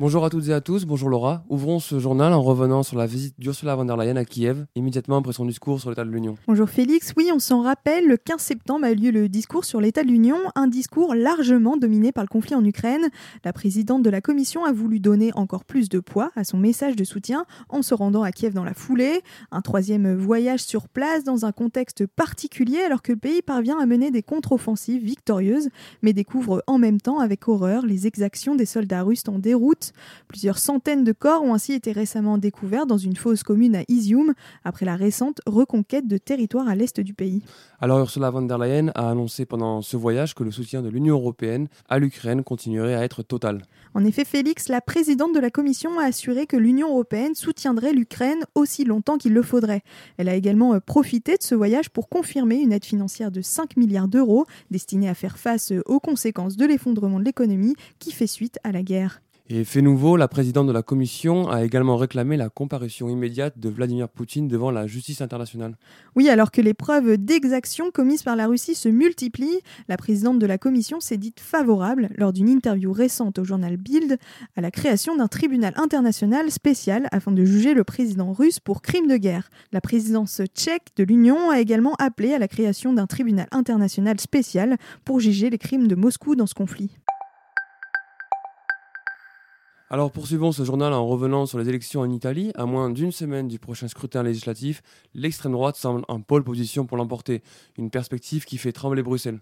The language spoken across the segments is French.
Bonjour à toutes et à tous, bonjour Laura. Ouvrons ce journal en revenant sur la visite d'Ursula von der Leyen à Kiev, immédiatement après son discours sur l'état de l'Union. Bonjour Félix, oui on s'en rappelle, le 15 septembre a eu lieu le discours sur l'état de l'Union, un discours largement dominé par le conflit en Ukraine. La présidente de la Commission a voulu donner encore plus de poids à son message de soutien en se rendant à Kiev dans la foulée. Un troisième voyage sur place dans un contexte particulier alors que le pays parvient à mener des contre-offensives victorieuses, mais découvre en même temps avec horreur les exactions des soldats russes en déroute Plusieurs centaines de corps ont ainsi été récemment découverts dans une fosse commune à Izium, après la récente reconquête de territoires à l'est du pays. Alors Ursula von der Leyen a annoncé pendant ce voyage que le soutien de l'Union européenne à l'Ukraine continuerait à être total. En effet, Félix, la présidente de la Commission, a assuré que l'Union européenne soutiendrait l'Ukraine aussi longtemps qu'il le faudrait. Elle a également euh, profité de ce voyage pour confirmer une aide financière de 5 milliards d'euros destinée à faire face euh, aux conséquences de l'effondrement de l'économie qui fait suite à la guerre. Et fait nouveau, la présidente de la Commission a également réclamé la comparution immédiate de Vladimir Poutine devant la justice internationale. Oui, alors que les preuves d'exaction commises par la Russie se multiplient, la présidente de la Commission s'est dite favorable, lors d'une interview récente au journal Bild, à la création d'un tribunal international spécial afin de juger le président russe pour crimes de guerre. La présidence tchèque de l'Union a également appelé à la création d'un tribunal international spécial pour juger les crimes de Moscou dans ce conflit. Alors poursuivons ce journal en revenant sur les élections en Italie. À moins d'une semaine du prochain scrutin législatif, l'extrême droite semble en pôle position pour l'emporter, une perspective qui fait trembler Bruxelles.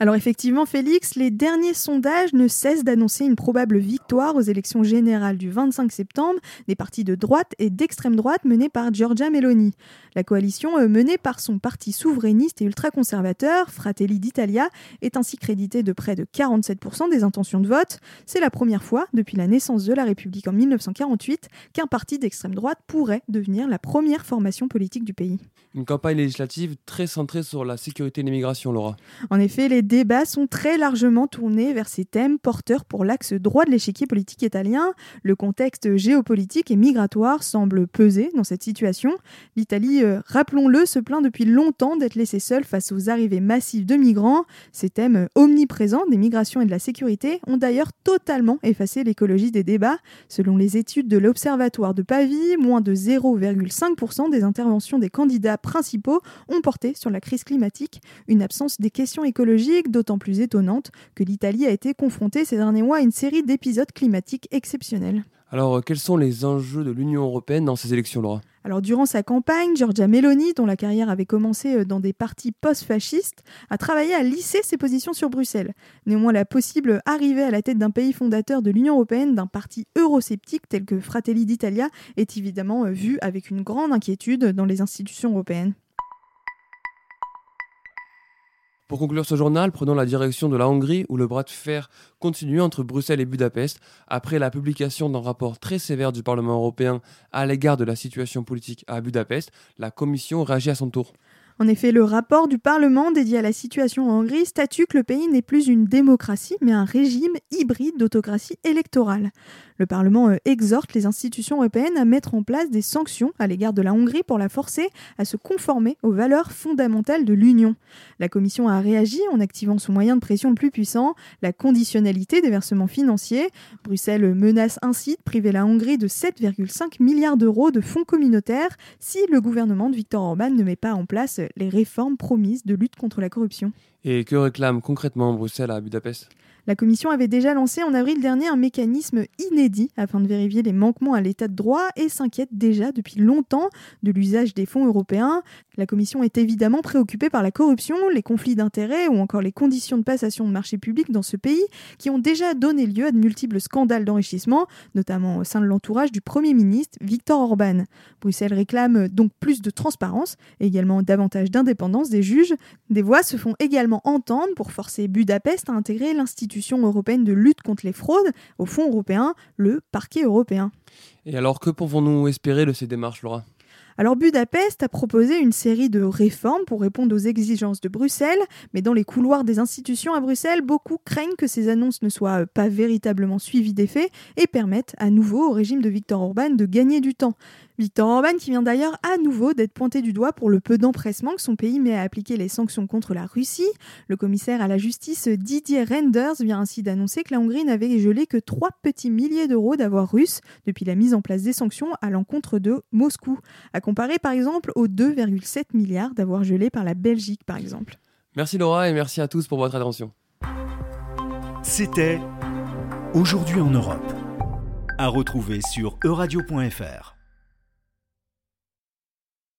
Alors effectivement, Félix, les derniers sondages ne cessent d'annoncer une probable victoire aux élections générales du 25 septembre des partis de droite et d'extrême droite menés par Giorgia Meloni. La coalition euh, menée par son parti souverainiste et ultra-conservateur, Fratelli d'Italia, est ainsi créditée de près de 47% des intentions de vote. C'est la première fois depuis la naissance de la République en 1948 qu'un parti d'extrême droite pourrait devenir la première formation politique du pays. Une campagne législative très centrée sur la sécurité et l'immigration, Laura. En effet, les débats sont très largement tournés vers ces thèmes porteurs pour l'axe droit de l'échiquier politique italien. Le contexte géopolitique et migratoire semble peser dans cette situation. L'Italie, euh, rappelons-le, se plaint depuis longtemps d'être laissée seule face aux arrivées massives de migrants. Ces thèmes omniprésents des migrations et de la sécurité ont d'ailleurs totalement effacé l'écologie des débats. Selon les études de l'Observatoire de Pavie, moins de 0,5% des interventions des candidats principaux ont porté sur la crise climatique, une absence des questions écologiques d'autant plus étonnante que l'Italie a été confrontée ces derniers mois à une série d'épisodes climatiques exceptionnels. Alors, euh, quels sont les enjeux de l'Union européenne dans ces élections, Laura? Alors, durant sa campagne, Giorgia Meloni, dont la carrière avait commencé euh, dans des partis post-fascistes, a travaillé à lisser ses positions sur Bruxelles. Néanmoins, la possible arrivée à la tête d'un pays fondateur de l'Union européenne d'un parti eurosceptique tel que Fratelli d'Italia est évidemment euh, vue avec une grande inquiétude dans les institutions européennes. Pour conclure ce journal, prenons la direction de la Hongrie où le bras de fer continue entre Bruxelles et Budapest après la publication d'un rapport très sévère du Parlement européen à l'égard de la situation politique à Budapest. La Commission réagit à son tour. En effet, le rapport du Parlement dédié à la situation en Hongrie statue que le pays n'est plus une démocratie, mais un régime hybride d'autocratie électorale. Le Parlement euh, exhorte les institutions européennes à mettre en place des sanctions à l'égard de la Hongrie pour la forcer à se conformer aux valeurs fondamentales de l'Union. La Commission a réagi en activant son moyen de pression le plus puissant, la conditionnalité des versements financiers. Bruxelles menace ainsi de priver la Hongrie de 7,5 milliards d'euros de fonds communautaires si le gouvernement de Viktor Orban ne met pas en place les réformes promises de lutte contre la corruption. Et que réclame concrètement Bruxelles à Budapest? La Commission avait déjà lancé en avril dernier un mécanisme inédit afin de vérifier les manquements à l'état de droit et s'inquiète déjà depuis longtemps de l'usage des fonds européens. La Commission est évidemment préoccupée par la corruption, les conflits d'intérêts ou encore les conditions de passation de marchés publics dans ce pays qui ont déjà donné lieu à de multiples scandales d'enrichissement, notamment au sein de l'entourage du Premier ministre Viktor Orban. Bruxelles réclame donc plus de transparence et également davantage d'indépendance des juges. Des voix se font également entendre pour forcer Budapest à intégrer l'institution européenne de lutte contre les fraudes au Fonds européen, le parquet européen. Et alors, que pouvons-nous espérer de ces démarches, Laura? Alors Budapest a proposé une série de réformes pour répondre aux exigences de Bruxelles, mais dans les couloirs des institutions à Bruxelles, beaucoup craignent que ces annonces ne soient pas véritablement suivies d'effets et permettent à nouveau au régime de Viktor Orban de gagner du temps. Victor Orban qui vient d'ailleurs à nouveau d'être pointé du doigt pour le peu d'empressement que son pays met à appliquer les sanctions contre la Russie. Le commissaire à la justice Didier Renders vient ainsi d'annoncer que la Hongrie n'avait gelé que 3 petits milliers d'euros d'avoir russes depuis la mise en place des sanctions à l'encontre de Moscou, à comparer par exemple aux 2,7 milliards d'avoir gelé par la Belgique par exemple. Merci Laura et merci à tous pour votre attention. C'était Aujourd'hui en Europe. À retrouver sur euradio.fr.